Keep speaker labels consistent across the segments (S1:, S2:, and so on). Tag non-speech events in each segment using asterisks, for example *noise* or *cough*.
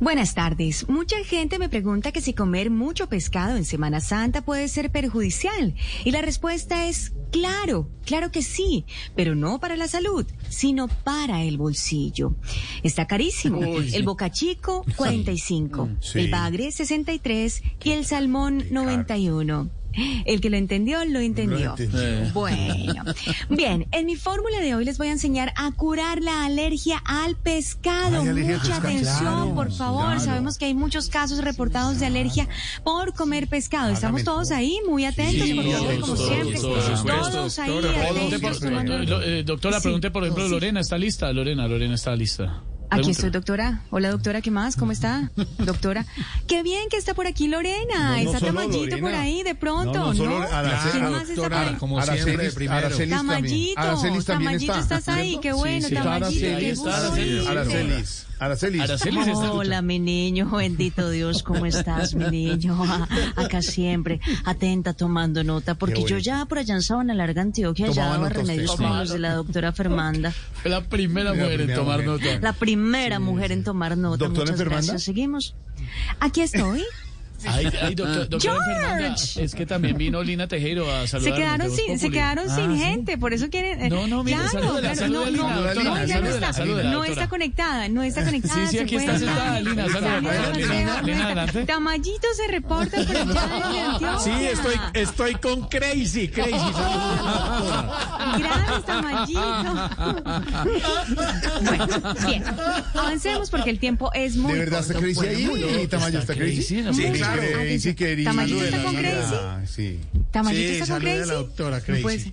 S1: Buenas tardes. Mucha gente me pregunta que si comer mucho pescado en Semana Santa puede ser perjudicial. Y la respuesta es claro, claro que sí, pero no para la salud, sino para el bolsillo. Está carísimo. *laughs* El boca chico, 45, el bagre, 63 y el salmón, 91. El que lo entendió, lo entendió. Bueno, bien, en mi fórmula de hoy les voy a enseñar a curar la alergia al pescado.
S2: Ay, alergia al
S1: Mucha atención,
S2: claro,
S1: por favor.
S2: claro.
S1: Sabemos que hay muchos casos reportados de alergia por comer pescado. Estamos todos ahí muy atentos,
S2: Sí,
S1: por favor, como
S2: todos,
S1: siempre.
S2: todos,
S1: Todos ahí
S2: doctora,
S3: por- lo- eh, doctora,
S1: Sí,
S3: pregunte por ejemplo,
S1: sí.
S3: Lorena, ¿está lista? Lorena, Lorena está lista.
S1: Aquí estoy, doctora. Hola, doctora, ¿qué más? ¿Cómo está? *laughs* Doctora. Qué bien que está por aquí Lorena.
S2: No, no
S1: está Tamayito
S2: Lorena.
S1: por ahí de pronto, ¿no?
S2: No, Araceli,
S1: ¿Quién más está por ahí?
S2: como siempre, primero.
S4: Aracelis.
S1: Tamayito,
S2: Aracelis
S1: Tamayito,
S2: está,
S1: estás ahí, qué bueno,
S3: sí.
S1: Tamayito,
S2: Está
S1: qué
S2: Aracelis,
S1: gusto
S3: Aracelis.
S2: Aracelis.
S1: Hola, mi niño, bendito Dios, ¿cómo estás, mi niño? *laughs* Acá siempre, atenta, tomando nota, porque yo ya por allá en Sabana Larga, Antioquia, ya daba remedios como los de la doctora Fernanda.
S3: La primera mujer en tomar nota.
S1: La primera mujer en tomar nota.
S2: ¿Doctora
S1: Muchas gracias. Seguimos. Aquí estoy. *laughs*
S3: Ay, ay, doctor, doctora
S1: George.
S3: Fernanda, es que también vino Lina Tejero a
S1: Se
S3: saludar.
S1: quedaron sin, se quedaron sin gente, por eso quieren. eh,
S3: No, no, salúdela, salúdela,
S1: no, no, no, ya no está, no conectada, no está conectada.
S3: Sí, sí,
S1: se
S3: aquí está sentada, Lina, salúdela, adelante.
S1: Tamayito se reporta por allá.
S4: Sí, estoy, estoy con Crazy, Crazy.
S1: Gracias, Tamayito. bueno, bien. Avancemos porque el tiempo es muy
S2: ¿De verdad está. Crazy ahí? ¿Tamayo está Crazy?
S3: Crazy, no
S2: Sí, claro. Crazy, querida.
S1: ¿Tamayito está con Crazy?
S2: ah, Sí.
S1: ¿Tamayito
S4: Sí,
S1: está con
S4: a la
S1: Crazy?
S4: doctora
S1: No puede
S4: Crazy.
S1: ser.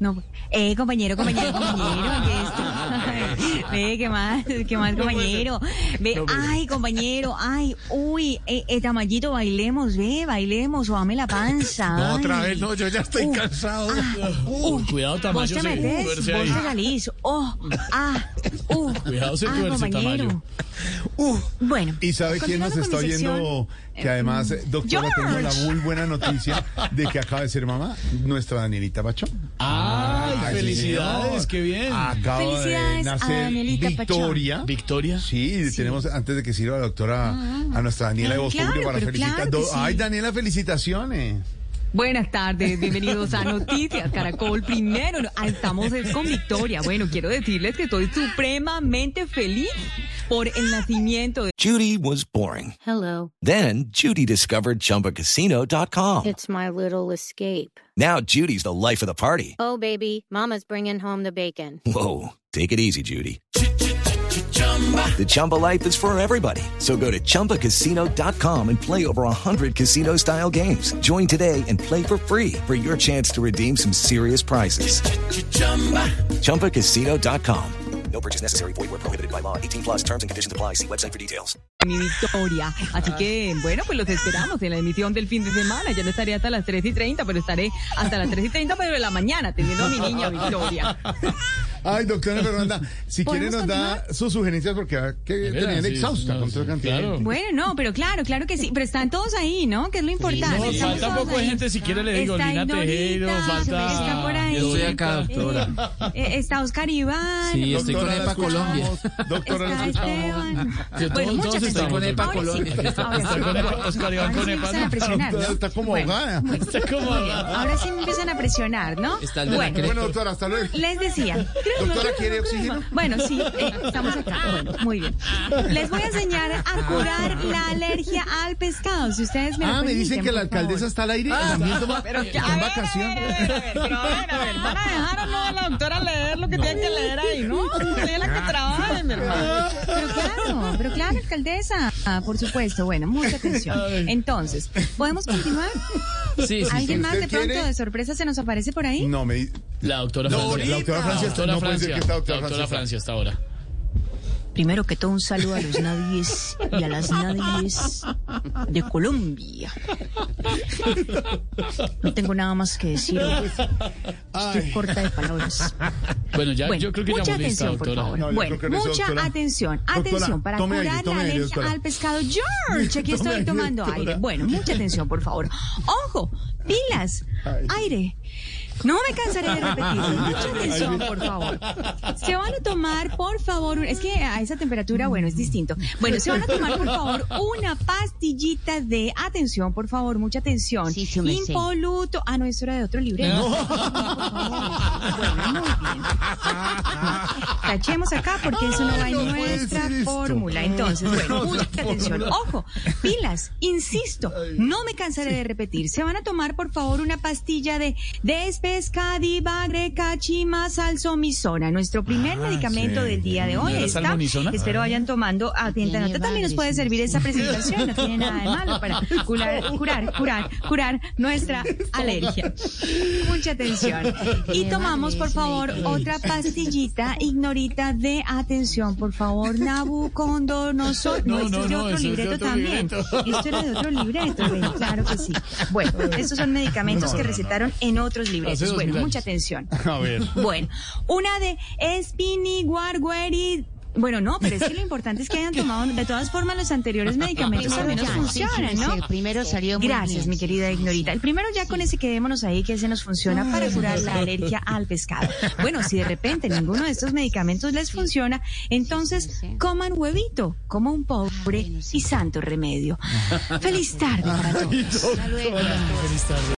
S1: No, eh, compañero, compañero, compañero, *laughs* aquí está. Ve, ¿qué más? ¿Qué más, compañero? Ve, ay, compañero, ay, uy, eh, eh, Tamayito, bailemos, ve, bailemos, o dame la panza.
S4: No,
S1: ay.
S4: otra vez, no, yo ya estoy
S1: Uh,
S4: cansado.
S3: Uy, cuidado,
S1: Vos
S3: Tamayo.
S1: te
S3: se-
S1: metes, vos te salís. Oh, ah, uh.
S3: Cuidado, se
S1: ah,
S3: tuerce,
S1: compañero.
S3: Tamayo.
S1: Uh, bueno.
S2: ¿Y sabe quién nos está oyendo? Que además, eh, doctora, tenemos la
S1: George.
S2: muy buena noticia de que acaba de ser mamá, nuestra Danielita Pachón.
S3: Ay,
S2: Ay,
S3: felicidades,
S2: señor.
S3: qué bien.
S2: Acaba
S1: Felicidades
S2: de
S1: a
S2: nacer
S1: Danielita
S2: Victoria.
S3: Victoria.
S2: Sí, tenemos antes de que sirva la doctora a nuestra Daniela de
S1: Ah, claro,
S2: Populi para felicitar.
S1: claro sí.
S2: Ay, Daniela, felicitaciones.
S1: Buenas tardes, bienvenidos a Noticias Caracol. Primero, no, estamos es con Victoria. Bueno, quiero decirles que estoy supremamente feliz por el nacimiento de
S5: Judy was boring.
S6: Hello.
S5: Then Judy discovered ChumbaCasino.com.
S6: It's my little escape.
S5: Now Judy's the life of the party.
S6: Oh, baby, Mama's bringing home the bacon.
S5: Whoa, take it easy, Judy. The Chumba life is for everybody. So go to ChumbaCasino.com and play over 100 casino-style games. Join today and play for free for your chance to redeem some serious prizes. ChumbaCasino.com. No purchase necessary. Void where prohibited by law. 18 plus terms and conditions apply. See website for details.
S1: mi Victoria. Así que, bueno, pues los esperamos en la emisión del fin de semana. Ya no estaré hasta las 3 y 30, pero estaré hasta las 3 y 30, pero de la mañana, teniendo a mi niña Victoria. *laughs*
S2: Ay, doctora *laughs* Fernanda, si quiere
S1: ¿Podemos
S2: nos da sus sugerencias porque que tener
S3: sí,
S2: exhausta
S3: no,
S2: con toda
S3: sí,
S2: cantidad.
S3: claro.
S1: Bueno, no, pero claro, claro que sí. Pero están todos ahí, ¿no? Que es lo importante.
S3: No,
S1: Estamos
S3: falta poco gente, si quiere le digo,
S1: Está
S3: Lina Tejero, falta...
S1: Está por ahí.
S3: Yo estoy acá,
S4: doctora. *laughs*
S1: Eh, está Oscar Iván.
S4: Sí, estoy con
S2: Doctora, la
S4: EPA Colombia.
S2: Doctora,
S1: Está. Esteban. Bueno,
S3: todos- todos están con
S4: EPA
S1: Ahora sí,
S4: Colombia.
S1: sí.
S3: con Oscar Iván con
S1: sí
S3: EPA.
S1: ¿no?
S2: está como ahogada.
S3: Está como... *laughs*
S1: Ahora sí me empiezan a presionar, ¿no?
S4: Está el de la
S1: bueno,
S2: doctora, hasta luego.
S1: les decía.
S2: Doctora, ¿quiere oxígeno?
S1: Bueno, sí, eh, estamos acá. Bueno, muy bien. Les voy a enseñar a curar la alergia al pescado. Si ustedes me lo
S2: Ah, me dicen que la alcaldesa
S1: favor.
S2: está al aire. también toma- *laughs* está en vacación.
S1: Pero a ver, a ver, van a dejar o no a la doctora leer lo que tiene que leer ahí, ¿no? Ella la que trabaja, mi hermano. Pero claro, pero claro, alcaldesa. Ah, por supuesto. Bueno, mucha *laughs* atención. Entonces, ¿podemos continuar?
S3: Sí, sí,
S1: ¿Alguien más de
S2: ¿Usted
S1: pronto
S2: quiere?
S1: de sorpresa se nos aparece por ahí?
S2: No, me di-
S3: La doctora
S2: No,
S3: Francia.
S2: la doctora Francia,
S3: Doctora
S2: no puede ser que doctora
S3: La doctora
S2: Francia
S3: Francia hasta ahora.
S1: Primero que todo, un saludo a los nadies y a las nadies de Colombia. No tengo nada más que decir. Estoy corta de palabras.
S3: Bueno, ya,
S1: Bueno,
S3: yo creo que ya
S1: mucha
S3: hemos lista,
S1: atención, por
S3: doctora.
S1: favor.
S2: No,
S1: bueno,
S2: eso,
S1: mucha
S2: doctora.
S1: atención.
S2: Doctora,
S1: Atención, para curar la alergia al pescado. George, aquí estoy tomando aire. Bueno, mucha atención, por favor. Ojo, pilas, aire. No me cansaré de repetirlo. Mucha atención, por favor. Se van a tomar, por favor, es que a esa temperatura, bueno, es distinto. Bueno, se van a tomar, por favor, una pastillita de atención, por favor, mucha atención.
S7: Sí, sí, me sé.
S1: Impoluto. Ah, no, eso era de otro libreto. Bueno, muy bien. Tachemos acá porque eso no va en
S2: no puede
S1: nuestra fórmula. Entonces, bueno,
S2: No,
S1: mucha
S2: no,
S1: atención.
S2: no.
S1: Ojo, pilas, insisto, no me cansaré de repetir. Se van a tomar, por favor, una pastilla de Despescadivagre Cachima Salsomisona, nuestro primer medicamento
S2: sí.
S1: del día de hoy.
S3: ¿No era
S1: Está, espero vayan tomando atenta nota. También nos puede servir esa presentación, no tiene nada de malo *laughs* para curar, curar, curar, curar nuestra *laughs* alergia. Mucha atención. Y tomamos, por favor, otra pastillita, ignorita de atención, por favor, Nabucodonosor. No,
S3: No,
S1: esto es de
S3: no,
S1: otro
S3: eso es de
S1: libreto
S3: otro
S1: también.
S3: libreto.
S1: Esto era de otro libreto, ven, claro que sí. Bueno, estos son medicamentos que recetaron en otros libretos.
S3: Hace dos
S1: Bueno,
S3: mil
S1: mucha atención. *laughs*
S2: A ver.
S1: Bueno, una de Spiniguargueri. Bueno, no, pero es que lo importante es que hayan tomado, de todas formas, los anteriores medicamentos
S7: Primero
S1: también nos
S7: ya, sí,
S1: funcionan,
S7: sí,
S1: ¿no?
S7: El primero salió muy
S1: Gracias,
S7: bien.
S1: mi querida Ignorita. El primero ya con ese quedémonos ahí, que ese nos funciona para curar la alergia al pescado. Bueno, si de repente ninguno de estos medicamentos les funciona, entonces coman huevito, como un pobre y santo remedio. *laughs* Feliz tarde para todos.
S7: Hasta luego.
S3: Feliz tarde.